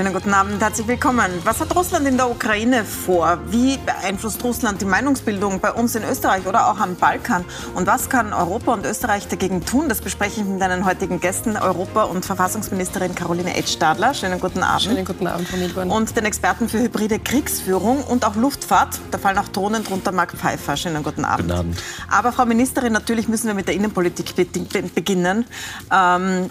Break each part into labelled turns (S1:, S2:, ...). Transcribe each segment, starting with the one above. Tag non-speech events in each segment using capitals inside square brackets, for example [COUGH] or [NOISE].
S1: Schönen guten Abend, herzlich willkommen. Was hat Russland in der Ukraine vor? Wie beeinflusst Russland die Meinungsbildung bei uns in Österreich oder auch am Balkan? Und was kann Europa und Österreich dagegen tun? Das bespreche ich mit deinen heutigen Gästen, Europa- und Verfassungsministerin Caroline Edstadler. Schönen guten Abend.
S2: Schönen guten Abend, Frau Milborn.
S1: Und den Experten für hybride Kriegsführung und auch Luftfahrt. Da fallen auch Drohnen drunter, Marc Pfeiffer. Schönen guten Abend.
S3: Guten Abend.
S1: Aber Frau Ministerin, natürlich müssen wir mit der Innenpolitik beginnen. Ähm,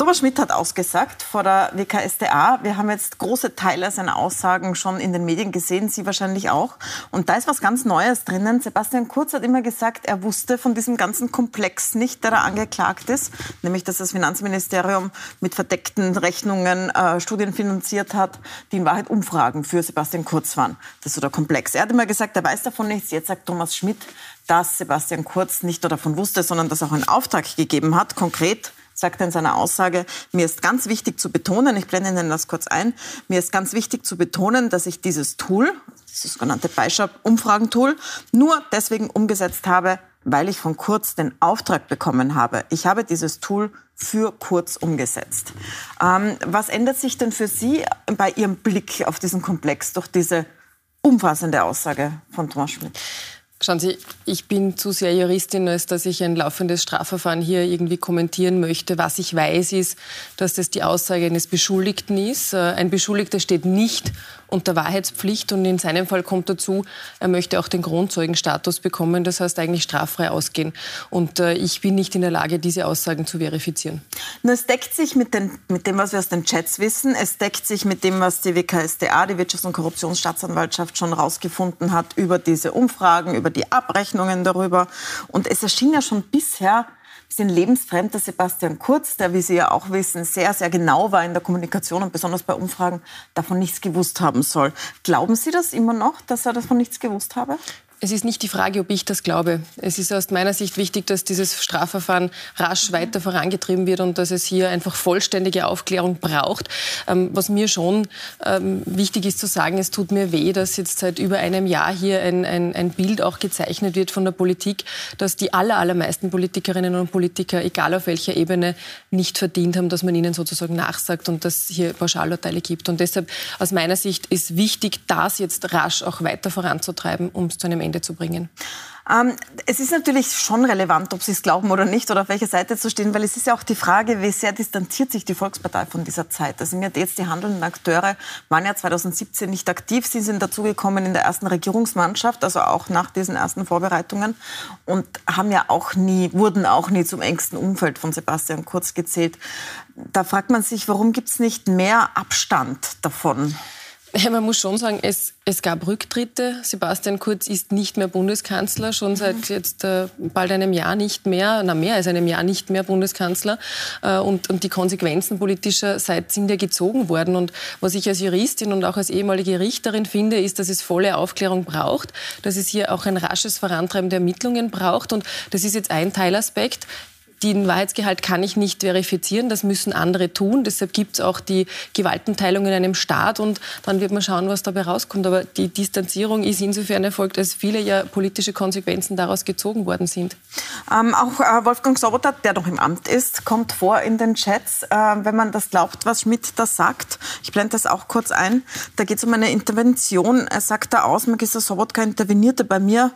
S1: Thomas Schmidt hat ausgesagt vor der WKSDA. Wir haben jetzt große Teile seiner Aussagen schon in den Medien gesehen, Sie wahrscheinlich auch. Und da ist was ganz Neues drinnen. Sebastian Kurz hat immer gesagt, er wusste von diesem ganzen Komplex nicht, der da angeklagt ist, nämlich dass das Finanzministerium mit verdeckten Rechnungen äh, Studien finanziert hat, die in Wahrheit Umfragen für Sebastian Kurz waren. Das ist so der Komplex. Er hat immer gesagt, er weiß davon nichts. Jetzt sagt Thomas Schmidt, dass Sebastian Kurz nicht nur davon wusste, sondern das auch einen Auftrag gegeben hat, konkret sagt in seiner Aussage, mir ist ganz wichtig zu betonen, ich blende Ihnen das kurz ein, mir ist ganz wichtig zu betonen, dass ich dieses Tool, das sogenannte Beischab-Umfragentool, nur deswegen umgesetzt habe, weil ich von Kurz den Auftrag bekommen habe. Ich habe dieses Tool für Kurz umgesetzt. Ähm, was ändert sich denn für Sie bei Ihrem Blick auf diesen Komplex durch diese umfassende Aussage von Thomas Schmidt?
S2: Schauen Sie, ich bin zu sehr Juristin, als dass ich ein laufendes Strafverfahren hier irgendwie kommentieren möchte. Was ich weiß, ist, dass das die Aussage eines Beschuldigten ist. Äh, ein Beschuldigter steht nicht unter Wahrheitspflicht und in seinem Fall kommt dazu, er möchte auch den Grundzeugenstatus bekommen, das heißt eigentlich straffrei ausgehen. Und äh, ich bin nicht in der Lage, diese Aussagen zu verifizieren.
S1: Nur es deckt sich mit, den, mit dem, was wir aus den Chats wissen. Es deckt sich mit dem, was die WKSDA, die Wirtschafts- und Korruptionsstaatsanwaltschaft, schon herausgefunden hat über diese Umfragen, über die Abrechnungen darüber. Und es erschien ja schon bisher bisschen lebensfremd, dass Sebastian Kurz, der, wie Sie ja auch wissen, sehr, sehr genau war in der Kommunikation und besonders bei Umfragen, davon nichts gewusst haben soll. Glauben Sie das immer noch, dass er davon nichts gewusst habe?
S2: Es ist nicht die Frage, ob ich das glaube. Es ist aus meiner Sicht wichtig, dass dieses Strafverfahren rasch weiter vorangetrieben wird und dass es hier einfach vollständige Aufklärung braucht. Ähm, was mir schon ähm, wichtig ist zu sagen, es tut mir weh, dass jetzt seit über einem Jahr hier ein, ein, ein Bild auch gezeichnet wird von der Politik, dass die aller, allermeisten Politikerinnen und Politiker, egal auf welcher Ebene, nicht verdient haben, dass man ihnen sozusagen nachsagt und dass hier Pauschalurteile gibt. Und deshalb aus meiner Sicht ist wichtig, das jetzt rasch auch weiter voranzutreiben, um es zu einem Ende Ende zu bringen?
S1: Ähm, es ist natürlich schon relevant, ob Sie es glauben oder nicht oder auf welcher Seite zu stehen, weil es ist ja auch die Frage, wie sehr distanziert sich die Volkspartei von dieser Zeit. Also jetzt die handelnden Akteure waren ja 2017 nicht aktiv. Sie sind dazugekommen in der ersten Regierungsmannschaft, also auch nach diesen ersten Vorbereitungen und haben ja auch nie, wurden auch nie zum engsten Umfeld von Sebastian Kurz gezählt. Da fragt man sich, warum gibt es nicht mehr Abstand davon?
S2: Man muss schon sagen, es, es gab Rücktritte. Sebastian Kurz ist nicht mehr Bundeskanzler, schon seit mhm. jetzt äh, bald einem Jahr nicht mehr, na mehr als einem Jahr nicht mehr Bundeskanzler. Äh, und, und die Konsequenzen politischerseits sind ja gezogen worden. Und was ich als Juristin und auch als ehemalige Richterin finde, ist, dass es volle Aufklärung braucht, dass es hier auch ein rasches Vorantreiben der Ermittlungen braucht. Und das ist jetzt ein Teilaspekt. Den Wahrheitsgehalt kann ich nicht verifizieren, das müssen andere tun. Deshalb gibt es auch die Gewaltenteilung in einem Staat und dann wird man schauen, was dabei rauskommt. Aber die Distanzierung ist insofern erfolgt, als viele ja politische Konsequenzen daraus gezogen worden sind.
S1: Ähm, auch äh, Wolfgang Sobotta, der noch im Amt ist, kommt vor in den Chats, äh, wenn man das glaubt, was Schmidt da sagt. Ich blende das auch kurz ein. Da geht es um eine Intervention. Er sagt da aus, Magister Sobotka intervenierte bei mir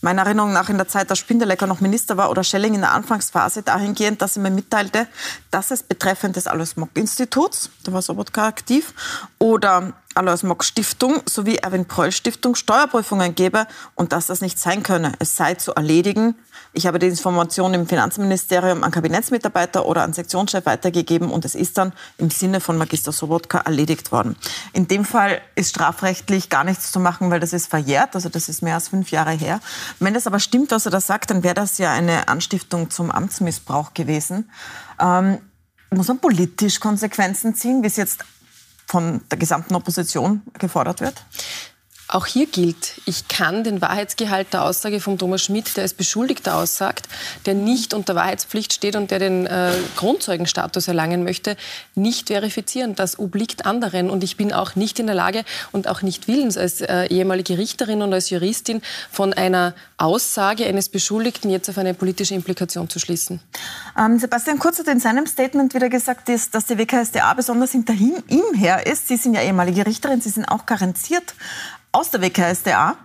S1: meiner Erinnerung nach in der Zeit, dass Spindelecker noch Minister war oder Schelling in der Anfangsphase dahingehend, dass er mir mitteilte, dass es betreffend des Alois Mock Instituts, da war Sobotka aktiv, oder Alois Mock Stiftung sowie Erwin Preuß Stiftung Steuerprüfungen gebe und dass das nicht sein könne. Es sei zu erledigen. Ich habe die Information im Finanzministerium an Kabinettsmitarbeiter oder an Sektionschef weitergegeben und es ist dann im Sinne von Magister Sobotka erledigt worden. In dem Fall ist strafrechtlich gar nichts zu machen, weil das ist verjährt, also das ist mehr als fünf Jahre her. Wenn das aber stimmt, was er da sagt, dann wäre das ja eine Anstiftung zum Amtsmissbrauch gewesen. Ähm, muss man politisch Konsequenzen ziehen, wie es jetzt von der gesamten Opposition gefordert wird?
S2: Auch hier gilt, ich kann den Wahrheitsgehalt der Aussage von Thomas Schmidt, der als Beschuldigter aussagt, der nicht unter Wahrheitspflicht steht und der den äh, Grundzeugenstatus erlangen möchte, nicht verifizieren. Das obliegt anderen. Und ich bin auch nicht in der Lage und auch nicht willens als äh, ehemalige Richterin und als Juristin von einer Aussage eines Beschuldigten jetzt auf eine politische Implikation zu schließen.
S1: Ähm, Sebastian Kurz hat in seinem Statement wieder gesagt, dass, dass die WKSDA besonders hinter ihm, her ist. Sie sind ja ehemalige Richterin, Sie sind auch karenziert aus der WKSDA.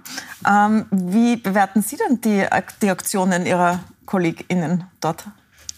S1: Ähm, wie bewerten Sie denn die, die Aktionen Ihrer KollegInnen dort?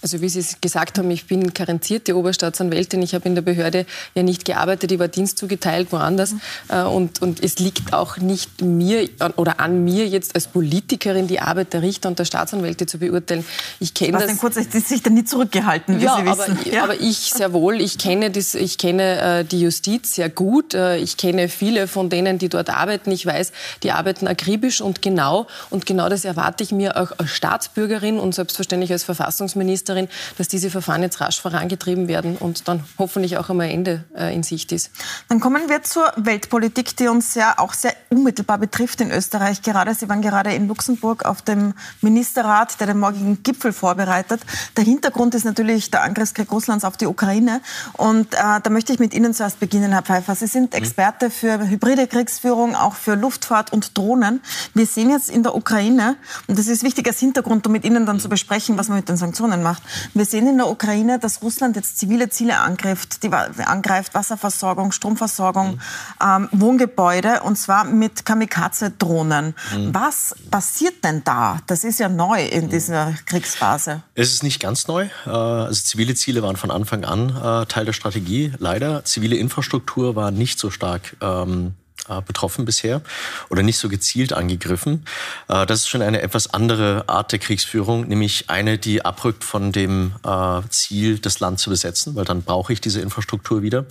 S2: Also wie Sie es gesagt haben, ich bin karenzierte Oberstaatsanwältin. Ich habe in der Behörde ja nicht gearbeitet, ich war Dienst zugeteilt woanders. Mhm. Und, und es liegt auch nicht mir oder an mir jetzt als Politikerin die Arbeit der Richter und der Staatsanwälte zu beurteilen. Ich kenne das.
S1: kurz, ist sich da nie zurückgehalten, wie
S2: ja,
S1: Sie
S2: wissen. Aber, ja, aber ich sehr wohl. Ich kenne, das, ich kenne äh, die Justiz sehr gut. Äh, ich kenne viele von denen, die dort arbeiten. Ich weiß, die arbeiten akribisch und genau. Und genau das erwarte ich mir auch als Staatsbürgerin und selbstverständlich als Verfassungsministerin Ministerin, dass diese Verfahren jetzt rasch vorangetrieben werden und dann hoffentlich auch einmal Ende äh, in Sicht ist.
S1: Dann kommen wir zur Weltpolitik, die uns ja auch sehr unmittelbar betrifft in Österreich. Gerade Sie waren gerade in Luxemburg auf dem Ministerrat, der den morgigen Gipfel vorbereitet. Der Hintergrund ist natürlich der Angriffskrieg Russlands auf die Ukraine. Und äh, da möchte ich mit Ihnen zuerst beginnen, Herr Pfeiffer. Sie sind mhm. Experte für hybride Kriegsführung, auch für Luftfahrt und Drohnen. Wir sehen jetzt in der Ukraine, und das ist wichtig als Hintergrund, um mit Ihnen dann zu besprechen, was man mit den Sanktionen macht. Wir sehen in der Ukraine, dass Russland jetzt zivile Ziele angreift, die angreift Wasserversorgung, Stromversorgung, mhm. ähm, Wohngebäude und zwar mit Kamikaze-Drohnen. Mhm. Was passiert denn da? Das ist ja neu in dieser Kriegsphase.
S3: Es ist nicht ganz neu. Äh, also zivile Ziele waren von Anfang an äh, Teil der Strategie. Leider zivile Infrastruktur war nicht so stark ähm, äh, betroffen bisher oder nicht so gezielt angegriffen. Äh, das ist schon eine etwas andere Art der Kriegsführung, nämlich eine, die abrückt von dem äh, Ziel, das Land zu besetzen, weil dann brauche ich diese Infrastruktur wieder,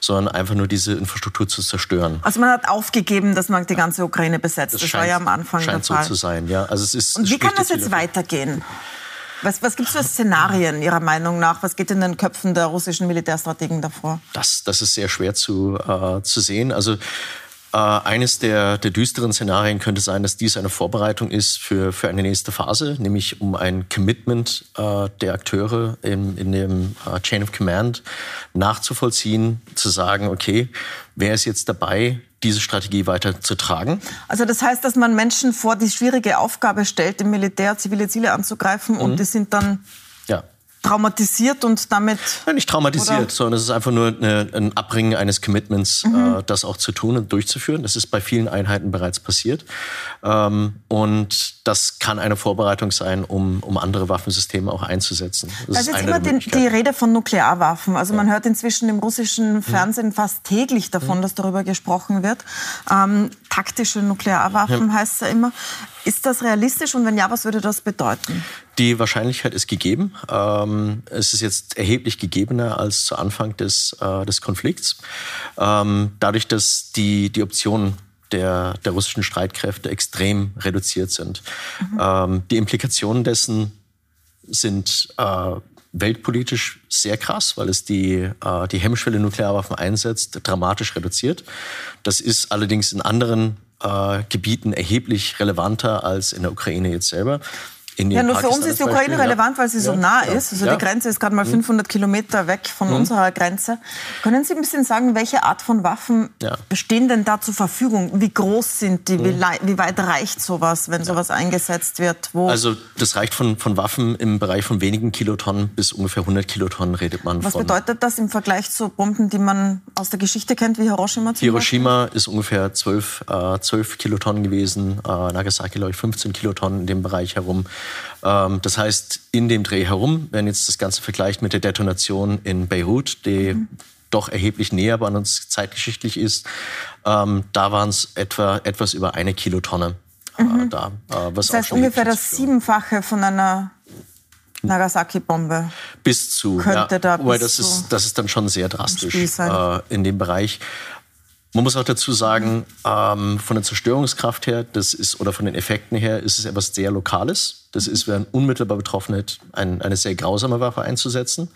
S3: sondern einfach nur diese Infrastruktur zu zerstören.
S1: Also man hat aufgegeben, dass man die ganze Ukraine besetzt. Das, das scheint, war ja am Anfang
S3: scheint
S1: der Fall.
S3: so zu sein, ja. Also es ist,
S1: Und wie kann das jetzt weitergehen? Was, was gibt es für Szenarien Ihrer Meinung nach? Was geht in den Köpfen der russischen Militärstrategen davor?
S3: Das, das ist sehr schwer zu, äh, zu sehen. Also äh, eines der, der düsteren Szenarien könnte sein, dass dies eine Vorbereitung ist für, für eine nächste Phase, nämlich um ein Commitment äh, der Akteure in, in dem äh, Chain of Command nachzuvollziehen, zu sagen, okay, wer ist jetzt dabei, diese Strategie weiter zu tragen.
S1: Also das heißt, dass man Menschen vor die schwierige Aufgabe stellt, im Militär zivile Ziele anzugreifen mhm. und die sind dann traumatisiert und damit.
S3: Ja, nicht traumatisiert, oder? sondern es ist einfach nur eine, ein Abbringen eines Commitments, mhm. äh, das auch zu tun und durchzuführen. Das ist bei vielen Einheiten bereits passiert. Ähm, und das kann eine Vorbereitung sein, um, um andere Waffensysteme auch einzusetzen.
S1: Das also ist immer den, die Rede von Nuklearwaffen. Also ja. man hört inzwischen im russischen mhm. Fernsehen mhm. fast täglich davon, mhm. dass darüber gesprochen wird. Ähm, taktische Nuklearwaffen ja. heißt es ja immer. Ist das realistisch und wenn ja, was würde das bedeuten?
S3: Die Wahrscheinlichkeit ist gegeben. Ähm, es ist jetzt erheblich gegebener als zu Anfang des, äh, des Konflikts. Ähm, dadurch, dass die, die Optionen der, der russischen Streitkräfte extrem reduziert sind. Mhm. Ähm, die Implikationen dessen sind äh, weltpolitisch sehr krass, weil es die, äh, die Hemmschwelle Nuklearwaffen einsetzt, dramatisch reduziert. Das ist allerdings in anderen äh, Gebieten erheblich relevanter als in der Ukraine jetzt selber
S1: ja, nur Pakistan für uns ist die Ukraine relevant, weil sie ja, so nah ja, ist. Also ja. die Grenze ist gerade mal 500 mhm. Kilometer weg von mhm. unserer Grenze. Können Sie ein bisschen sagen, welche Art von Waffen stehen denn da zur Verfügung? Wie groß sind die? Mhm. Wie, wie, weit reicht sowas, wenn sowas eingesetzt wird?
S3: Wo? Also das reicht von, von Waffen im Bereich von wenigen Kilotonnen bis ungefähr 100 Kilotonnen redet man
S1: Was
S3: von.
S1: bedeutet das im Vergleich zu Bomben, die man aus der Geschichte kennt, wie Hiroshima
S3: zum Hiroshima Beispiel? ist ungefähr 12, äh, 12 Kilotonnen gewesen, äh, Nagasaki glaube ich 15 Kilotonnen in dem Bereich herum. Ähm, das heißt, in dem Dreh herum, wenn jetzt das Ganze vergleicht mit der Detonation in Beirut, die mhm. doch erheblich näher bei uns zeitgeschichtlich ist, ähm, da waren es etwa etwas über eine Kilotonne.
S1: Äh, mhm. da, äh, was das heißt ungefähr das Siebenfache von einer Nagasaki-Bombe.
S3: Bis zu.
S1: Könnte ja, da
S3: bis das ist, das ist dann schon sehr drastisch äh, in dem Bereich. Man muss auch dazu sagen, ähm, von der Zerstörungskraft her, das ist oder von den Effekten her, ist es etwas sehr Lokales. Das ist, wenn unmittelbar betroffen ein, eine sehr grausame Waffe einzusetzen,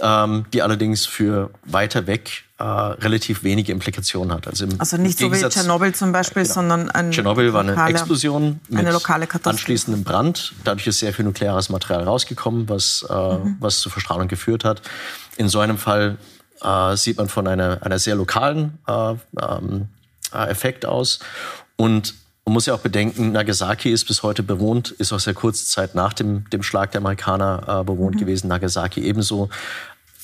S3: ähm, die allerdings für weiter weg äh, relativ wenige Implikationen hat.
S1: Also, also nicht so wie Tschernobyl zum Beispiel, genau. sondern ein
S3: Tschernobyl war eine lokale, Explosion mit eine lokale anschließendem Brand. Dadurch ist sehr viel nukleares Material rausgekommen, was, äh, mhm. was zu Verstrahlung geführt hat. In so einem Fall äh, sieht man von einer, einer sehr lokalen äh, ähm, äh, Effekt aus. Und Man muss ja auch bedenken, Nagasaki ist bis heute bewohnt, ist auch sehr kurze Zeit nach dem, dem Schlag der Amerikaner äh, bewohnt mhm. gewesen. Nagasaki ebenso.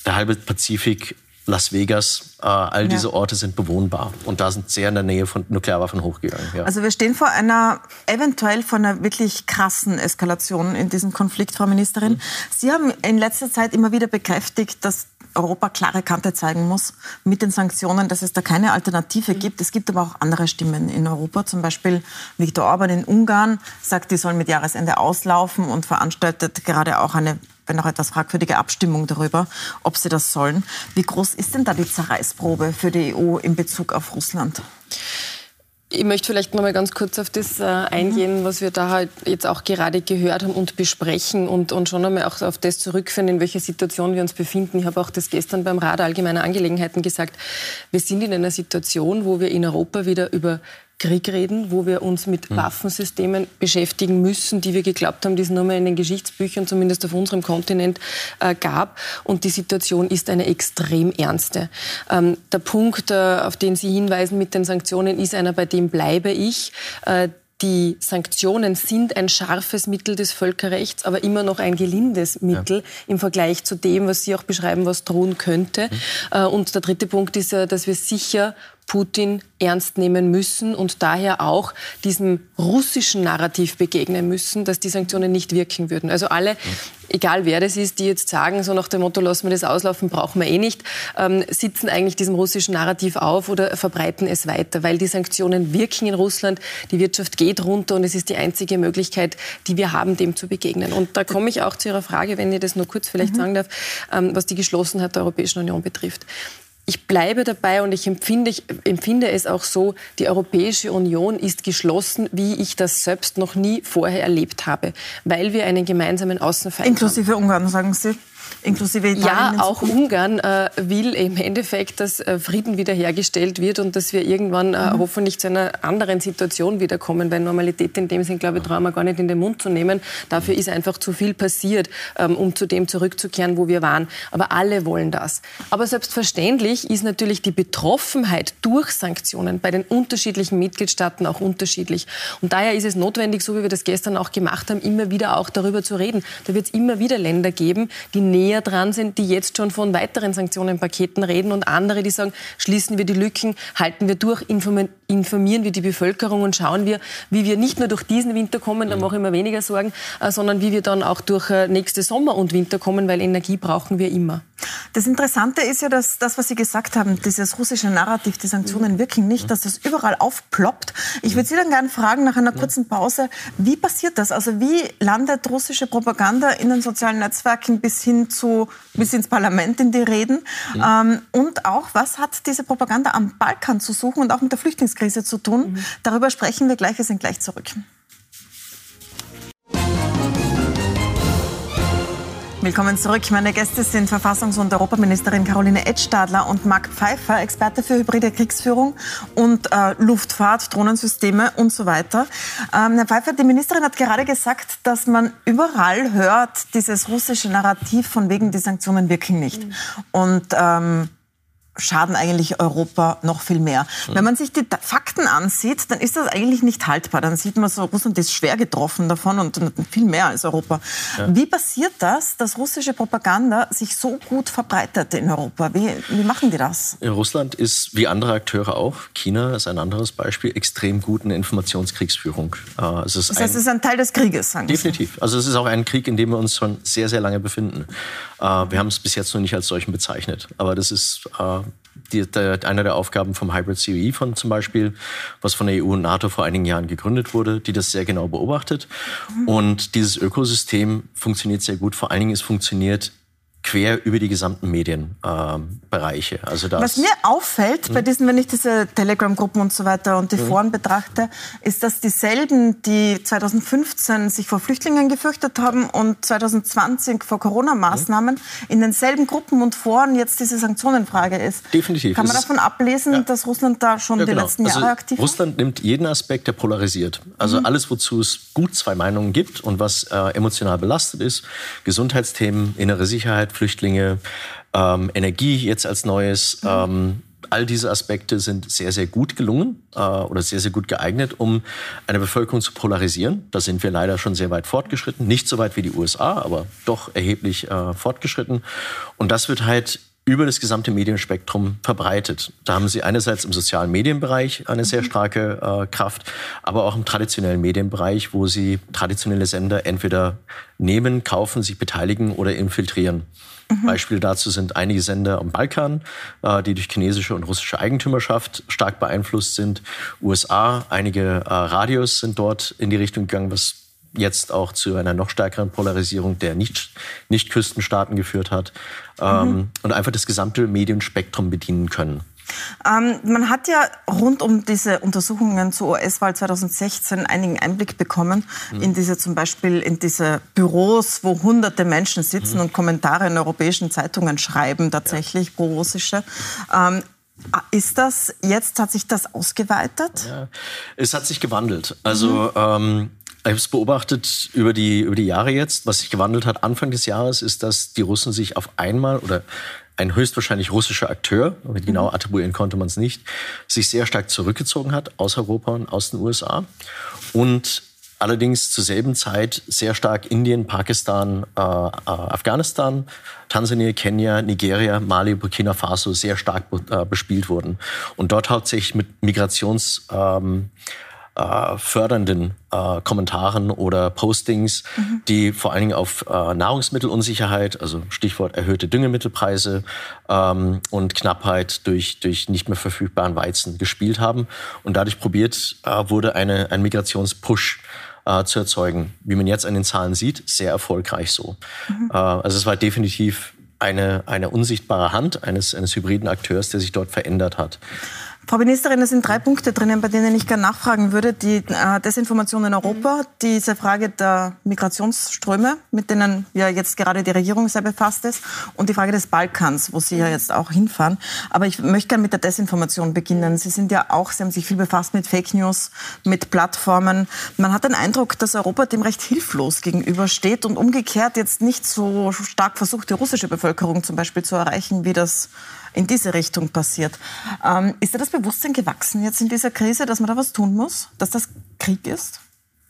S3: Der halbe Pazifik Las Vegas, äh, all ja. diese Orte sind bewohnbar und da sind sehr in der Nähe von Nuklearwaffen hochgegangen.
S1: Ja. Also wir stehen vor einer eventuell vor einer wirklich krassen Eskalation in diesem Konflikt, Frau Ministerin. Mhm. Sie haben in letzter Zeit immer wieder bekräftigt, dass Europa klare Kante zeigen muss mit den Sanktionen, dass es da keine Alternative mhm. gibt. Es gibt aber auch andere Stimmen in Europa. Zum Beispiel Viktor Orban in Ungarn sagt, die sollen mit Jahresende auslaufen und veranstaltet gerade auch eine wenn auch etwas fragwürdige Abstimmung darüber, ob sie das sollen. Wie groß ist denn da die Zerreißprobe für die EU in Bezug auf Russland?
S2: Ich möchte vielleicht noch mal ganz kurz auf das äh, eingehen, was wir da halt jetzt auch gerade gehört haben und besprechen und, und schon einmal auch auf das zurückführen, in welcher Situation wir uns befinden. Ich habe auch das gestern beim Rat Allgemeiner Angelegenheiten gesagt. Wir sind in einer Situation, wo wir in Europa wieder über Krieg reden, wo wir uns mit mhm. Waffensystemen beschäftigen müssen, die wir geglaubt haben, die es nur mehr in den Geschichtsbüchern, zumindest auf unserem Kontinent, äh, gab. Und die Situation ist eine extrem ernste. Ähm, der Punkt, äh, auf den Sie hinweisen mit den Sanktionen, ist einer, bei dem bleibe ich. Äh, die Sanktionen sind ein scharfes Mittel des Völkerrechts, aber immer noch ein gelindes Mittel ja. im Vergleich zu dem, was Sie auch beschreiben, was drohen könnte. Mhm. Und der dritte Punkt ist, dass wir sicher Putin ernst nehmen müssen und daher auch diesem russischen Narrativ begegnen müssen, dass die Sanktionen nicht wirken würden. Also alle, egal wer das ist, die jetzt sagen, so nach dem Motto, lassen wir das auslaufen, brauchen wir eh nicht, ähm, sitzen eigentlich diesem russischen Narrativ auf oder verbreiten es weiter, weil die Sanktionen wirken in Russland, die Wirtschaft geht runter und es ist die einzige Möglichkeit, die wir haben, dem zu begegnen. Und da komme ich auch zu Ihrer Frage, wenn ich das nur kurz vielleicht mhm. sagen darf, ähm, was die Geschlossenheit der Europäischen Union betrifft ich bleibe dabei und ich empfinde, ich empfinde es auch so, die Europäische Union ist geschlossen, wie ich das selbst noch nie vorher erlebt habe, weil wir einen gemeinsamen Außenfeind
S1: Inklusive haben. Ungarn, sagen Sie?
S2: Inklusive Italien. Ja, auch Ungarn äh, will im Endeffekt, dass äh, Frieden wiederhergestellt wird und dass wir irgendwann äh, mhm. hoffentlich zu einer anderen Situation wiederkommen, weil Normalität in dem Sinn, glaube ich, trauen wir gar nicht in den Mund zu nehmen. Dafür ist einfach zu viel passiert, ähm, um zu dem zurückzukehren, wo wir waren. Aber alle wollen das. Aber selbstverständlich ist natürlich die Betroffenheit durch Sanktionen bei den unterschiedlichen Mitgliedstaaten auch unterschiedlich. Und daher ist es notwendig, so wie wir das gestern auch gemacht haben, immer wieder auch darüber zu reden. Da wird es immer wieder Länder geben, die näher dran sind, die jetzt schon von weiteren Sanktionenpaketen reden und andere, die sagen, schließen wir die Lücken, halten wir durch, informieren wir die Bevölkerung und schauen wir, wie wir nicht nur durch diesen Winter kommen, da mhm. mache ich mir weniger Sorgen, äh, sondern wie wir dann auch durch äh, nächste Sommer und Winter kommen, weil Energie brauchen wir immer.
S1: Das Interessante ist ja, dass das, was Sie gesagt haben, dieses russische Narrativ, die Sanktionen mhm. wirken nicht, dass das überall aufploppt. Ich würde Sie dann gerne fragen, nach einer kurzen Pause, wie passiert das? Also wie landet russische Propaganda in den sozialen Netzwerken bis hin zu, bis ins Parlament in die Reden? Mhm. Ähm, und auch, was hat diese Propaganda am Balkan zu suchen und auch mit der Flüchtlingskrise zu tun? Mhm. Darüber sprechen wir gleich. Wir sind gleich zurück. Willkommen zurück. Meine Gäste sind Verfassungs- und Europaministerin Caroline Edstadler und Marc Pfeiffer, Experte für hybride Kriegsführung und äh, Luftfahrt, Drohnensysteme und so weiter. Ähm, Herr Pfeiffer, die Ministerin hat gerade gesagt, dass man überall hört, dieses russische Narrativ von wegen, die Sanktionen wirken nicht. Mhm. Und ähm, schaden eigentlich Europa noch viel mehr. Mhm. Wenn man sich die Fakten ansieht, dann ist das eigentlich nicht haltbar. Dann sieht man so, Russland ist schwer getroffen davon und viel mehr als Europa. Ja. Wie passiert das, dass russische Propaganda sich so gut verbreitet in Europa? Wie, wie machen die das?
S3: Ja, Russland ist, wie andere Akteure auch, China ist ein anderes Beispiel, extrem gut in Informationskriegsführung.
S1: Äh, es ist das heißt, ein, es ist ein Teil des Krieges,
S3: sagen Definitiv. Sie. Also es ist auch ein Krieg, in dem wir uns schon sehr, sehr lange befinden. Äh, wir haben es bis jetzt noch nicht als solchen bezeichnet. Aber das ist äh, die, der, einer der Aufgaben vom Hybrid COE von zum Beispiel, was von der EU und NATO vor einigen Jahren gegründet wurde, die das sehr genau beobachtet. Mhm. Und dieses Ökosystem funktioniert sehr gut. Vor allen Dingen, es funktioniert quer über die gesamten Medienbereiche. Ähm, also
S1: Was mir auffällt bei hm? diesen, wenn ich diese Telegram-Gruppen und so weiter und die mhm. Foren betrachte, ist, dass dieselben, die 2015 sich vor Flüchtlingen gefürchtet haben und 2020 vor Corona-Maßnahmen, mhm. in denselben Gruppen und Foren jetzt diese Sanktionenfrage ist.
S3: Definitiv.
S1: Kann man davon ablesen, ja. dass Russland da schon ja, genau. die letzten also Jahre aktiv
S3: ist? Russland nimmt jeden Aspekt, der polarisiert. Also mhm. alles, wozu es gut zwei Meinungen gibt und was äh, emotional belastet ist, Gesundheitsthemen, innere Sicherheit, Flüchtlinge, ähm, Energie jetzt als neues. Mhm. Ähm, all diese Aspekte sind sehr, sehr gut gelungen äh, oder sehr, sehr gut geeignet, um eine Bevölkerung zu polarisieren. Da sind wir leider schon sehr weit fortgeschritten. Nicht so weit wie die USA, aber doch erheblich äh, fortgeschritten. Und das wird halt über das gesamte Medienspektrum verbreitet. Da haben sie einerseits im sozialen Medienbereich eine sehr mhm. starke äh, Kraft, aber auch im traditionellen Medienbereich, wo sie traditionelle Sender entweder nehmen, kaufen, sich beteiligen oder infiltrieren. Mhm. Beispiele dazu sind einige Sender am Balkan, äh, die durch chinesische und russische Eigentümerschaft stark beeinflusst sind. USA, einige äh, Radios sind dort in die Richtung gegangen, was jetzt auch zu einer noch stärkeren Polarisierung der Nicht-Küstenstaaten nicht geführt hat ähm, mhm. und einfach das gesamte Medienspektrum bedienen können.
S1: Ähm, man hat ja rund um diese Untersuchungen zur US-Wahl 2016 einigen Einblick bekommen mhm. in diese zum Beispiel in diese Büros, wo hunderte Menschen sitzen mhm. und Kommentare in europäischen Zeitungen schreiben, tatsächlich ja. pro-russische. Ähm, ist das jetzt, hat sich das ausgeweitet? Ja,
S3: es hat sich gewandelt. Also mhm. ähm, ich habe es beobachtet über die, über die Jahre jetzt. Was sich gewandelt hat Anfang des Jahres, ist, dass die Russen sich auf einmal oder ein höchstwahrscheinlich russischer Akteur, genau mhm. attribuieren konnte man es nicht, sich sehr stark zurückgezogen hat aus Europa und aus den USA und allerdings zur selben Zeit sehr stark Indien, Pakistan, äh, äh, Afghanistan, Tansania, Kenia, Nigeria, Mali, Burkina Faso sehr stark äh, bespielt wurden und dort hauptsächlich mit Migrations ähm, äh, fördernden äh, Kommentaren oder Postings, mhm. die vor allen Dingen auf äh, Nahrungsmittelunsicherheit, also Stichwort erhöhte Düngemittelpreise ähm, und Knappheit durch, durch nicht mehr verfügbaren Weizen gespielt haben. Und dadurch probiert äh, wurde eine, ein Migrationspush äh, zu erzeugen. Wie man jetzt an den Zahlen sieht, sehr erfolgreich so. Mhm. Äh, also es war definitiv eine, eine unsichtbare Hand eines, eines hybriden Akteurs, der sich dort verändert hat.
S1: Frau Ministerin, es sind drei Punkte drinnen, bei denen ich gerne nachfragen würde. Die äh, Desinformation in Europa, diese Frage der Migrationsströme, mit denen ja jetzt gerade die Regierung sehr befasst ist, und die Frage des Balkans, wo Sie ja jetzt auch hinfahren. Aber ich möchte gerne mit der Desinformation beginnen. Sie sind ja auch, Sie haben sich viel befasst mit Fake News, mit Plattformen. Man hat den Eindruck, dass Europa dem recht hilflos gegenübersteht und umgekehrt jetzt nicht so stark versucht, die russische Bevölkerung zum Beispiel zu erreichen, wie das in diese Richtung passiert. Ähm, ist dir das Bewusstsein gewachsen jetzt in dieser Krise, dass man da was tun muss, dass das Krieg ist?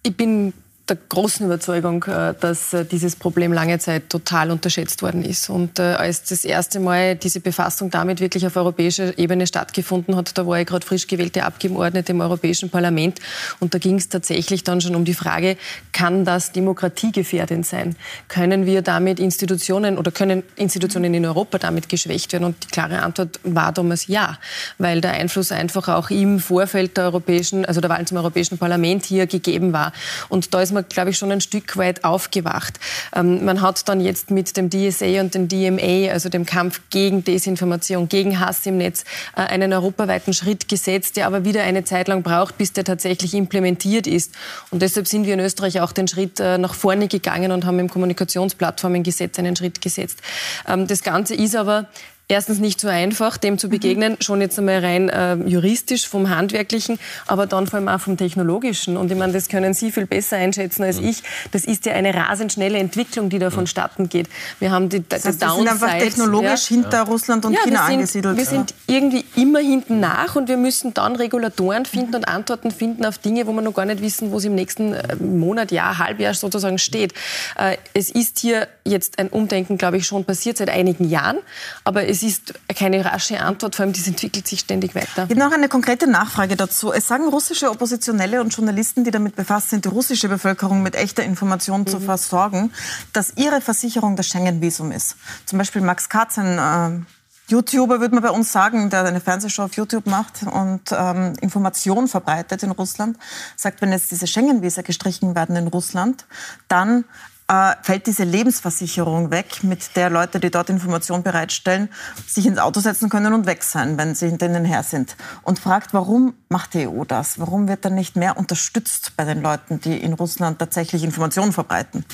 S2: Ich bin der großen Überzeugung, äh, dass äh, dieses Problem lange Zeit total unterschätzt worden ist. Und äh, als das erste Mal diese Befassung damit wirklich auf europäischer Ebene stattgefunden hat, da war ich gerade frisch gewählte Abgeordnete im Europäischen Parlament. Und da ging es tatsächlich dann schon um die Frage, kann das demokratiegefährdend sein? Können wir damit Institutionen oder können Institutionen in Europa damit geschwächt werden? Und die klare Antwort war damals ja, weil der Einfluss einfach auch im Vorfeld der europäischen, also der Wahl zum Europäischen Parlament hier gegeben war. Und da ist man, glaube ich, schon ein Stück weit aufgewacht. Ähm, man hat dann jetzt mit dem DSA und dem DMA, also dem Kampf gegen Desinformation, gegen Hass im Netz, äh, einen europaweiten Schritt gesetzt, der aber wieder eine Zeit lang braucht, bis der tatsächlich implementiert ist. Und deshalb sind wir in Österreich auch den Schritt äh, nach vorne gegangen und haben im Kommunikationsplattformengesetz einen Schritt gesetzt. Ähm, das Ganze ist aber erstens nicht so einfach, dem zu begegnen, mhm. schon jetzt einmal rein äh, juristisch vom Handwerklichen, aber dann vor allem auch vom Technologischen. Und ich meine, das können Sie viel besser einschätzen als mhm. ich. Das ist ja eine rasend schnelle Entwicklung, die da vonstatten mhm. geht. Wir haben die,
S1: das heißt, die sind einfach technologisch ja. hinter Russland und ja, China
S2: sind,
S1: angesiedelt.
S2: Wir sind irgendwie immer hinten nach und wir müssen dann Regulatoren finden und Antworten finden auf Dinge, wo wir noch gar nicht wissen, wo es im nächsten äh, Monat, Jahr, Halbjahr sozusagen steht. Äh, es ist hier jetzt ein Umdenken, glaube ich, schon passiert seit einigen Jahren, aber es es ist keine rasche Antwort, vor allem das entwickelt sich ständig weiter.
S1: Ich habe noch eine konkrete Nachfrage dazu. Es sagen russische Oppositionelle und Journalisten, die damit befasst sind, die russische Bevölkerung mit echter Information mhm. zu versorgen, dass ihre Versicherung das Schengen-Visum ist. Zum Beispiel Max Katz, ein äh, YouTuber, würde man bei uns sagen, der eine Fernsehshow auf YouTube macht und ähm, Information verbreitet in Russland, sagt, wenn jetzt diese Schengen-Visa gestrichen werden in Russland, dann äh, fällt diese Lebensversicherung weg, mit der Leute, die dort Informationen bereitstellen, sich ins Auto setzen können und weg sein, wenn sie hinter ihnen her sind. Und fragt, warum macht die EU das? Warum wird dann nicht mehr unterstützt bei den Leuten, die in Russland tatsächlich Informationen verbreiten?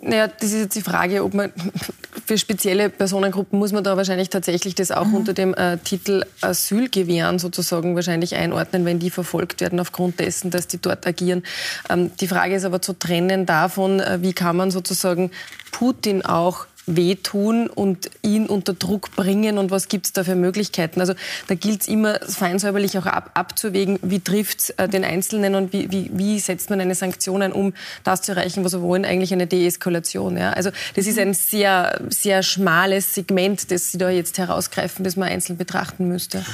S2: Naja, das ist jetzt die Frage, ob man [LAUGHS] für spezielle Personengruppen muss man da wahrscheinlich tatsächlich das auch mhm. unter dem äh, Titel Asyl gewähren sozusagen wahrscheinlich einordnen, wenn die verfolgt werden aufgrund dessen, dass die dort agieren. Ähm, die Frage ist aber zu trennen davon, äh, wie kann man sozusagen Putin auch wehtun und ihn unter Druck bringen und was gibt es da für Möglichkeiten. Also da gilt es immer feinsäuberlich auch ab, abzuwägen, wie trifft es äh, den Einzelnen und wie, wie, wie, setzt man eine Sanktion ein, um das zu erreichen, was wir wollen, eigentlich eine Deeskalation. Ja? Also das ist ein sehr, sehr schmales Segment, das Sie da jetzt herausgreifen, das man einzeln betrachten müsste.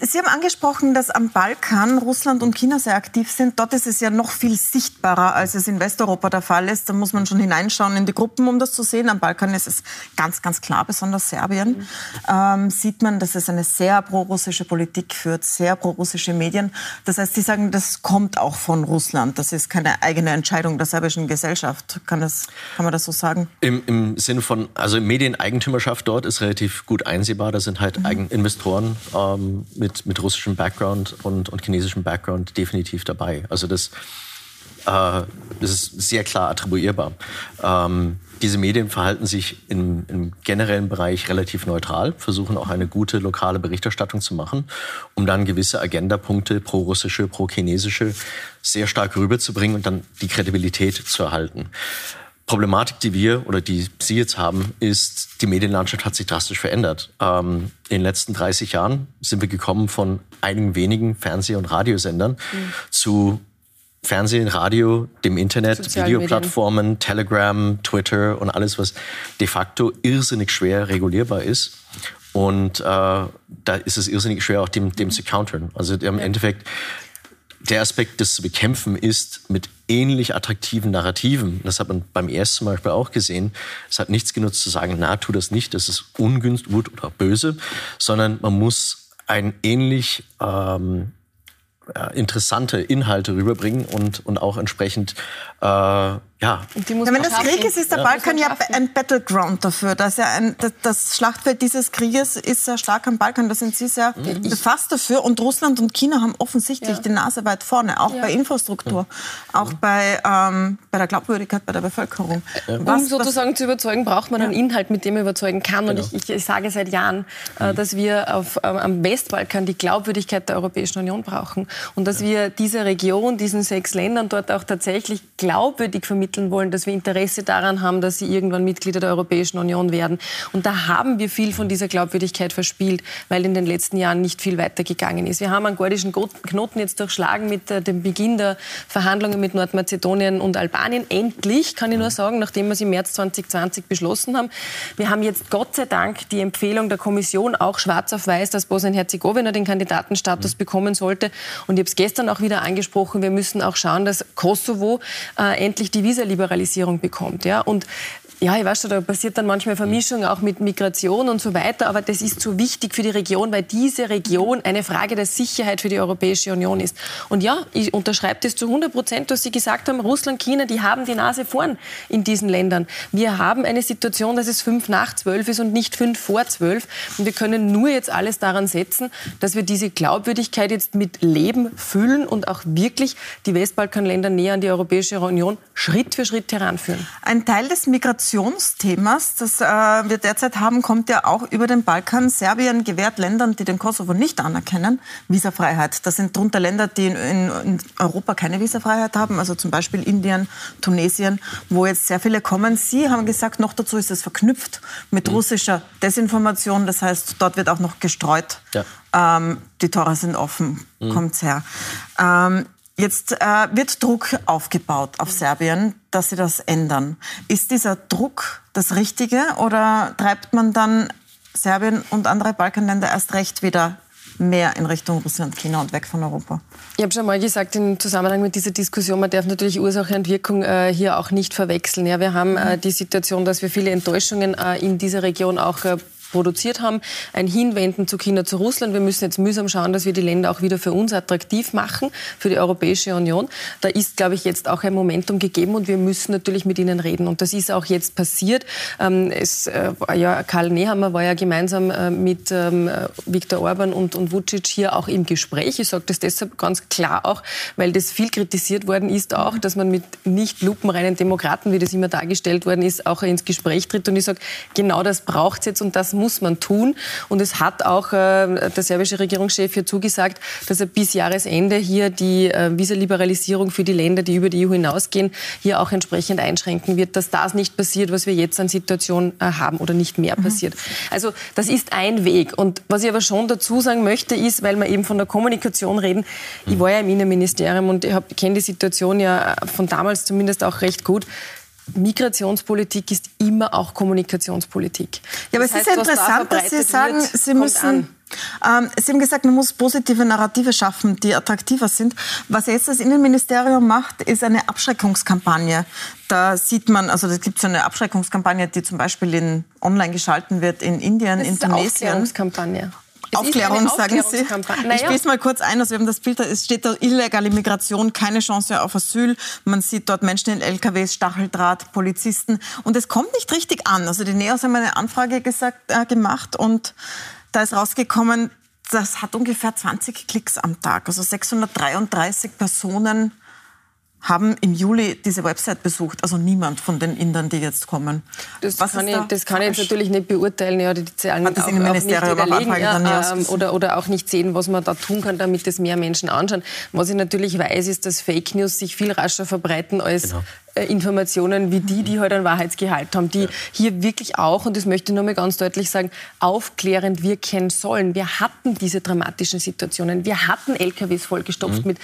S1: Sie haben angesprochen, dass am Balkan Russland und China sehr aktiv sind. Dort ist es ja noch viel sichtbarer, als es in Westeuropa der Fall ist. Da muss man schon hineinschauen in die Gruppen, um das zu sehen. Am Balkan ist es ganz, ganz klar, besonders Serbien, mhm. ähm, sieht man, dass es eine sehr pro-russische Politik führt, sehr pro-russische Medien. Das heißt, Sie sagen, das kommt auch von Russland. Das ist keine eigene Entscheidung der serbischen Gesellschaft. Kann, das, kann man das so sagen?
S3: Im, Im Sinne von, also Medieneigentümerschaft dort ist relativ gut einsehbar. Da sind halt mhm. Investoren ähm, mit, mit russischem Background und, und chinesischem Background definitiv dabei. Also das, äh, das ist sehr klar attribuierbar. Ähm, diese Medien verhalten sich im, im, generellen Bereich relativ neutral, versuchen auch eine gute lokale Berichterstattung zu machen, um dann gewisse Agendapunkte, pro-russische, pro-chinesische, sehr stark rüberzubringen und dann die Kredibilität zu erhalten. Problematik, die wir oder die Sie jetzt haben, ist, die Medienlandschaft hat sich drastisch verändert. Ähm, in den letzten 30 Jahren sind wir gekommen von einigen wenigen Fernseh- und Radiosendern mhm. zu Fernsehen, Radio, dem Internet, Videoplattformen, Telegram, Twitter und alles, was de facto irrsinnig schwer regulierbar ist. Und äh, da ist es irrsinnig schwer, auch dem, dem zu countern. Also im. Endeffekt, der Aspekt, das zu bekämpfen, ist mit ähnlich attraktiven Narrativen. Das hat man beim zum Beispiel auch gesehen. Es hat nichts genutzt zu sagen, na, tu das nicht, das ist ungünstig, gut oder böse, sondern man muss ein ähnlich ähm, äh, interessante Inhalte rüberbringen und, und auch entsprechend äh, ja.
S1: ja. Wenn das Krieg ist, ist der ja. Balkan ja ein Battleground dafür. Das, ja ein, das, Schlachtfeld dieses Krieges ist sehr stark am Balkan. Da sind Sie sehr mhm. befasst dafür. Und Russland und China haben offensichtlich ja. die Nase weit vorne, auch bei Infrastruktur, auch bei, ähm, bei der Glaubwürdigkeit bei der Bevölkerung.
S2: Was, um sozusagen was, zu überzeugen, braucht man einen Inhalt, mit dem man überzeugen kann. Genau. Und ich, ich, ich, sage seit Jahren, äh, mhm. dass wir auf, äh, am Westbalkan die Glaubwürdigkeit der Europäischen Union brauchen und dass wir dieser Region, diesen sechs Ländern dort auch tatsächlich glaubwürdig vermitteln wollen, dass wir Interesse daran haben, dass sie irgendwann Mitglieder der Europäischen Union werden. Und da haben wir viel von dieser Glaubwürdigkeit verspielt, weil in den letzten Jahren nicht viel weitergegangen ist. Wir haben einen gordischen Knoten jetzt durchschlagen mit äh, dem Beginn der Verhandlungen mit Nordmazedonien und Albanien. Endlich, kann ich nur sagen, nachdem wir sie im März 2020 beschlossen haben. Wir haben jetzt Gott sei Dank die Empfehlung der Kommission, auch schwarz auf weiß, dass Bosnien-Herzegowina den Kandidatenstatus mhm. bekommen sollte. Und ich habe es gestern auch wieder angesprochen, wir müssen auch schauen, dass Kosovo äh, endlich die Visaliberalisierung bekommt. Ja? Und ja, ich weiß schon, da passiert dann manchmal Vermischung auch mit Migration und so weiter, aber das ist so wichtig für die Region, weil diese Region eine Frage der Sicherheit für die Europäische Union ist. Und ja, ich unterschreibe das zu 100 Prozent, was Sie gesagt haben, Russland, China, die haben die Nase vorn in diesen Ländern. Wir haben eine Situation, dass es fünf nach zwölf ist und nicht fünf vor zwölf. Und wir können nur jetzt alles daran setzen, dass wir diese Glaubwürdigkeit jetzt mit Leben füllen und auch wirklich die Westbalkanländer näher an die Europäische Union Schritt für Schritt heranführen.
S1: Ein Teil des Migrations Migrationsthemas, das äh, wir derzeit haben, kommt ja auch über den Balkan. Serbien gewährt Ländern, die den Kosovo nicht anerkennen, Visafreiheit. Das sind darunter Länder, die in, in, Europa keine Visafreiheit haben, also zum Beispiel Indien, Tunesien, wo jetzt sehr viele kommen. Sie haben gesagt, noch dazu ist es verknüpft mit mhm. russischer Desinformation. Das heißt, dort wird auch noch gestreut. Ja. Ähm, die Tore sind offen, mhm. kommt's her. Ähm, Jetzt äh, wird Druck aufgebaut auf Serbien, dass sie das ändern. Ist dieser Druck das Richtige oder treibt man dann Serbien und andere Balkanländer erst recht wieder mehr in Richtung Russland, China und weg von Europa.
S2: Ich habe schon mal gesagt, im Zusammenhang mit dieser Diskussion, man darf natürlich Ursache und Wirkung äh, hier auch nicht verwechseln. Ja, wir haben äh, die Situation, dass wir viele Enttäuschungen äh, in dieser Region auch äh, produziert haben, ein Hinwenden zu China, zu Russland. Wir müssen jetzt mühsam schauen, dass wir die Länder auch wieder für uns attraktiv machen, für die Europäische Union. Da ist, glaube ich, jetzt auch ein Momentum gegeben und wir müssen natürlich mit ihnen reden. Und das ist auch jetzt passiert. Ähm, es, äh, ja, Karl Nehammer war ja gemeinsam äh, mit ähm, Viktor Orban und, und Vucic hier auch im Gespräch. Ich sage das deshalb ganz klar auch, weil das viel kritisiert worden ist auch, dass man mit nicht lupenreinen Demokraten, wie das immer dargestellt worden ist, auch ins Gespräch tritt. Und ich sage, genau das braucht es jetzt und das muss muss man tun. Und es hat auch äh, der serbische Regierungschef hier zugesagt, dass er bis Jahresende hier die äh, Visaliberalisierung für die Länder, die über die EU hinausgehen, hier auch entsprechend einschränken wird, dass das nicht passiert, was wir jetzt an Situation äh, haben oder nicht mehr mhm. passiert. Also das ist ein Weg. Und was ich aber schon dazu sagen möchte, ist, weil wir eben von der Kommunikation reden, ich war ja im Innenministerium und ich kenne die Situation ja von damals zumindest auch recht gut. Migrationspolitik ist immer auch Kommunikationspolitik.
S1: Ja, aber das es heißt, ist ja interessant, dass Sie sagen, wird, Sie müssen. Ähm, Sie haben gesagt, man muss positive Narrative schaffen, die attraktiver sind. Was jetzt das Innenministerium macht, ist eine Abschreckungskampagne. Da sieht man, also es gibt so eine Abschreckungskampagne, die zum Beispiel in, online geschalten wird in Indien, das Indonesien. Ist eine
S2: Aufklärungskampagne.
S1: Aufklärung, sagen Sie. Naja. Ich spiele es mal kurz ein. Also wir haben das Bild, es steht da illegale Migration, keine Chance auf Asyl. Man sieht dort Menschen in LKWs, Stacheldraht, Polizisten. Und es kommt nicht richtig an. Also die NEOS haben eine Anfrage gesagt, äh, gemacht und da ist rausgekommen, das hat ungefähr 20 Klicks am Tag. Also 633 Personen haben im Juli diese Website besucht. Also niemand von den Indern, die jetzt kommen.
S2: Das Was kann, ich, da das kann ich jetzt natürlich nicht beurteilen. Ja, die Zahlen Hat das auch, auch nicht widerlegen ja, ähm, oder, oder auch nicht sehen, was man da tun kann, damit es mehr Menschen anschauen. Was ich natürlich weiß, ist, dass Fake News sich viel rascher verbreiten als genau. Äh, Informationen wie die, die halt einen Wahrheitsgehalt haben, die ja. hier wirklich auch, und das möchte ich nur mal ganz deutlich sagen, aufklärend wirken sollen. Wir hatten diese dramatischen Situationen. Wir hatten LKWs vollgestopft mhm. mit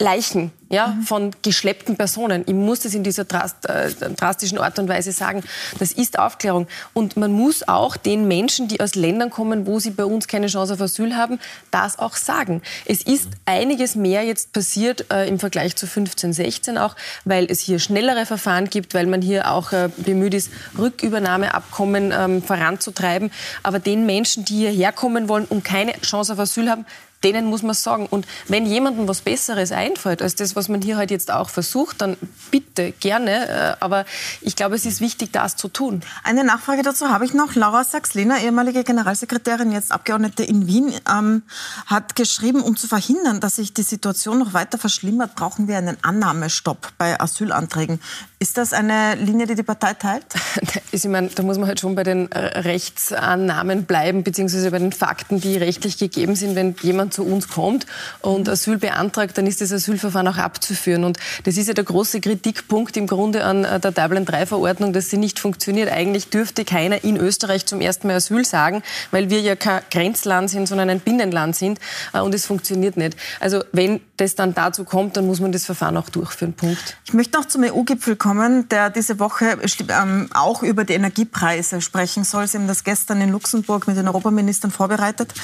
S2: Leichen ja, mhm. von geschleppten Personen. Ich muss das in dieser drast, äh, drastischen Art und Weise sagen. Das ist Aufklärung. Und man muss auch den Menschen, die aus Ländern kommen, wo sie bei uns keine Chance auf Asyl haben, das auch sagen. Es ist einiges mehr jetzt passiert äh, im Vergleich zu 15, 16 auch, weil es hier schnellere Verfahren gibt, weil man hier auch äh, bemüht ist, Rückübernahmeabkommen ähm, voranzutreiben. Aber den Menschen, die hierher kommen wollen und keine Chance auf Asyl haben, denen muss man sagen. Und wenn jemandem was Besseres einfällt als das, was man hier halt jetzt auch versucht, dann bitte gerne. Äh, aber ich glaube, es ist wichtig, das zu tun.
S1: Eine Nachfrage dazu habe ich noch. Laura Sachs-Lehner, ehemalige Generalsekretärin, jetzt Abgeordnete in Wien, ähm, hat geschrieben, um zu verhindern, dass sich die Situation noch weiter verschlimmert, brauchen wir einen Annahmestopp bei Asylanträgen. Ist das eine Linie, die die Partei teilt? [LAUGHS]
S2: ich meine, da muss man halt schon bei den Rechtsannahmen bleiben, beziehungsweise bei den Fakten, die rechtlich gegeben sind. Wenn jemand zu uns kommt und Asyl beantragt, dann ist das Asylverfahren auch abzuführen. Und das ist ja der große Kritikpunkt im Grunde an äh, der Dublin-3-Verordnung, dass sie nicht funktioniert. Eigentlich dürfte keiner in Österreich zum ersten Mal Asyl sagen, weil wir ja kein Grenzland sind, sondern ein Binnenland sind. Äh, und es funktioniert nicht. Also wenn das dann dazu kommt, dann muss man das Verfahren auch durchführen. Punkt.
S1: Ich möchte noch zum EU-Gipfel kommen kommen, der diese Woche ähm, auch über die Energiepreise sprechen soll. Sie haben das gestern in Luxemburg mit den Europaministern vorbereitet.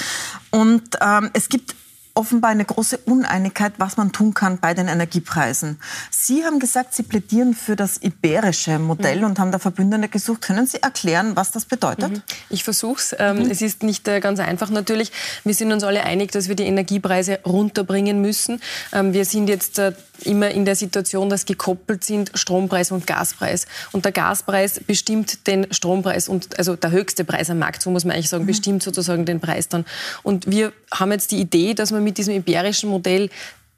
S1: Und ähm, es gibt offenbar eine große Uneinigkeit, was man tun kann bei den Energiepreisen. Sie haben gesagt, Sie plädieren für das iberische Modell mhm. und haben da Verbündete gesucht. Können Sie erklären, was das bedeutet? Mhm.
S2: Ich versuche es. Ähm, mhm. Es ist nicht äh, ganz einfach natürlich. Wir sind uns alle einig, dass wir die Energiepreise runterbringen müssen. Ähm, wir sind jetzt äh, immer in der Situation, dass gekoppelt sind Strompreis und Gaspreis. Und der Gaspreis bestimmt den Strompreis und also der höchste Preis am Markt, so muss man eigentlich sagen, mhm. bestimmt sozusagen den Preis dann. Und wir haben jetzt die Idee, dass man mit diesem iberischen Modell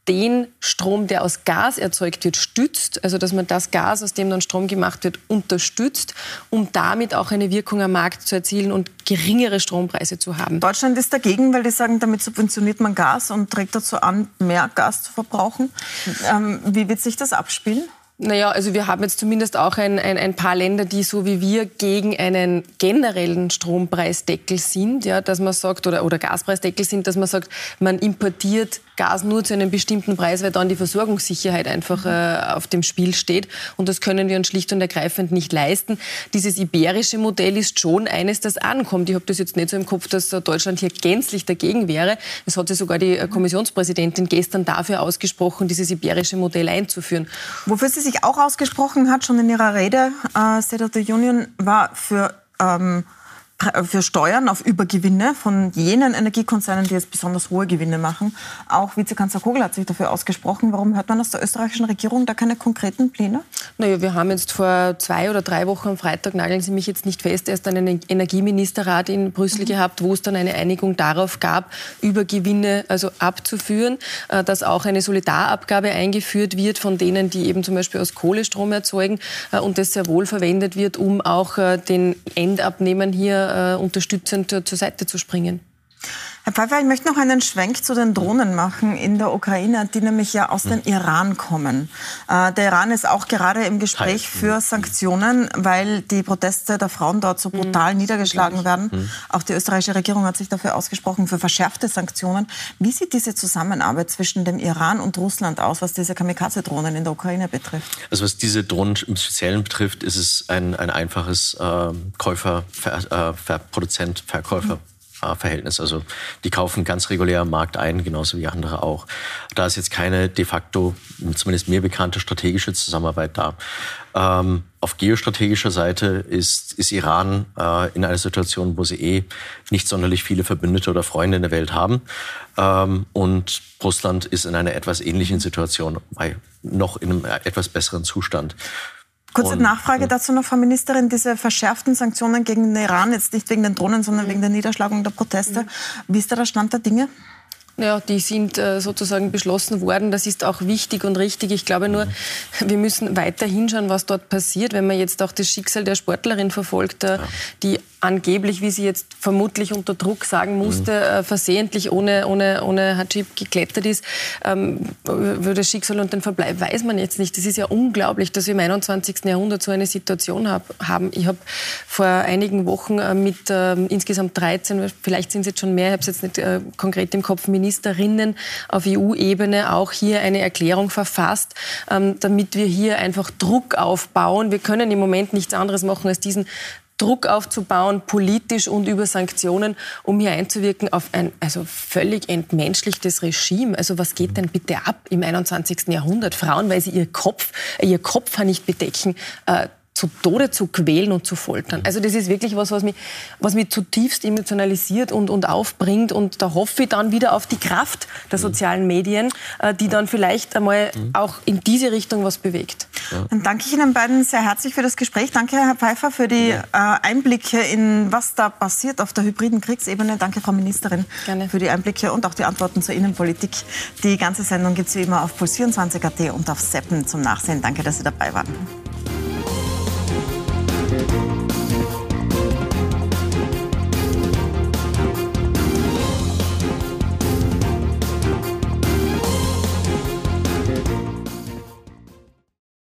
S2: den Strom, der aus Gas erzeugt wird, stützt, also dass man das Gas, aus dem dann Strom gemacht wird, unterstützt, um damit auch eine Wirkung am Markt zu erzielen und geringere Strompreise zu haben.
S1: Deutschland ist dagegen, weil die sagen, damit subventioniert man Gas und trägt dazu an, mehr Gas zu verbrauchen. Ähm, wie wird sich das abspielen?
S2: Naja, also wir haben jetzt zumindest auch ein, ein, ein, paar Länder, die so wie wir gegen einen generellen Strompreisdeckel sind, ja, dass man sagt, oder, oder Gaspreisdeckel sind, dass man sagt, man importiert Gas nur zu einem bestimmten Preis, weil dann die Versorgungssicherheit einfach äh, auf dem Spiel steht. Und das können wir uns schlicht und ergreifend nicht leisten. Dieses iberische Modell ist schon eines, das ankommt. Ich habe das jetzt nicht so im Kopf, dass Deutschland hier gänzlich dagegen wäre. Es hat sich sogar die äh, Kommissionspräsidentin gestern dafür ausgesprochen, dieses iberische Modell einzuführen.
S1: Wofür sie sich auch ausgesprochen hat, schon in ihrer Rede, äh, State of the Union, war für ähm, für Steuern auf Übergewinne von jenen Energiekonzernen, die jetzt besonders hohe Gewinne machen. Auch Vizekanzler Kogel hat sich dafür ausgesprochen. Warum hört man aus der österreichischen Regierung da keine konkreten Pläne?
S2: Naja, wir haben jetzt vor zwei oder drei Wochen am Freitag, nageln Sie mich jetzt nicht fest, erst einen Energieministerrat in Brüssel mhm. gehabt, wo es dann eine Einigung darauf gab, Übergewinne also abzuführen, äh, dass auch eine Solidarabgabe eingeführt wird von denen, die eben zum Beispiel aus Kohle Strom erzeugen äh, und das sehr wohl verwendet wird, um auch äh, den Endabnehmern hier äh, unterstützend äh, zur Seite zu springen.
S1: Herr Pfeiffer, ich möchte noch einen Schwenk zu den Drohnen machen in der Ukraine, die nämlich ja aus dem Iran kommen. Äh, der Iran ist auch gerade im Gespräch für Sanktionen, weil die Proteste der Frauen dort so brutal mhm. niedergeschlagen werden. Auch die österreichische Regierung hat sich dafür ausgesprochen, für verschärfte Sanktionen. Wie sieht diese Zusammenarbeit zwischen dem Iran und Russland aus, was diese Kamikaze-Drohnen in der Ukraine betrifft?
S3: Also was diese Drohnen im Speziellen betrifft, ist es ein, ein einfaches äh, Käufer, Ver, äh, Produzent, Verkäufer. Mhm. Verhältnis. Also die kaufen ganz regulär am Markt ein, genauso wie andere auch. Da ist jetzt keine de facto, zumindest mir bekannte strategische Zusammenarbeit da. Ähm, auf geostrategischer Seite ist, ist Iran äh, in einer Situation, wo sie eh nicht sonderlich viele Verbündete oder Freunde in der Welt haben. Ähm, und Russland ist in einer etwas ähnlichen Situation, noch in einem etwas besseren Zustand.
S1: Kurze und, Nachfrage ja. dazu noch, Frau Ministerin. Diese verschärften Sanktionen gegen den Iran, jetzt nicht wegen den Drohnen, sondern mhm. wegen der Niederschlagung der Proteste. Mhm. Wie ist da der Stand der Dinge?
S2: Ja, die sind äh, sozusagen beschlossen worden. Das ist auch wichtig und richtig. Ich glaube nur, wir müssen weiter hinschauen, was dort passiert. Wenn man jetzt auch das Schicksal der Sportlerin verfolgt, äh, die angeblich, wie sie jetzt vermutlich unter Druck sagen musste, mhm. äh, versehentlich ohne, ohne, ohne Hajib geklettert ist, ähm, über das Schicksal und den Verbleib weiß man jetzt nicht. Das ist ja unglaublich, dass wir im 21. Jahrhundert so eine Situation hab, haben. Ich habe vor einigen Wochen äh, mit äh, insgesamt 13, vielleicht sind es jetzt schon mehr, ich habe es jetzt nicht äh, konkret im Kopf, Ministerinnen auf EU-Ebene auch hier eine Erklärung verfasst, ähm, damit wir hier einfach Druck aufbauen. Wir können im Moment nichts anderes machen, als diesen Druck aufzubauen, politisch und über Sanktionen, um hier einzuwirken auf ein also völlig entmenschlichtes Regime. Also was geht denn bitte ab im 21. Jahrhundert? Frauen, weil sie ihr Kopf, ihr Kopf nicht bedecken, äh, zu Tode zu quälen und zu foltern. Also das ist wirklich was, was mich, was mich zutiefst emotionalisiert und, und aufbringt. Und da hoffe ich dann wieder auf die Kraft der sozialen Medien, äh, die dann vielleicht einmal auch in diese Richtung was bewegt.
S1: Dann danke ich Ihnen beiden sehr herzlich für das Gespräch. Danke, Herr Pfeiffer, für die. Äh, Einblicke in was da passiert auf der hybriden Kriegsebene. Danke, Frau Ministerin, Gerne. für die Einblicke und auch die Antworten zur Innenpolitik. Die ganze Sendung gibt es wie immer auf Puls24.at und auf Seppen zum Nachsehen. Danke, dass Sie dabei waren.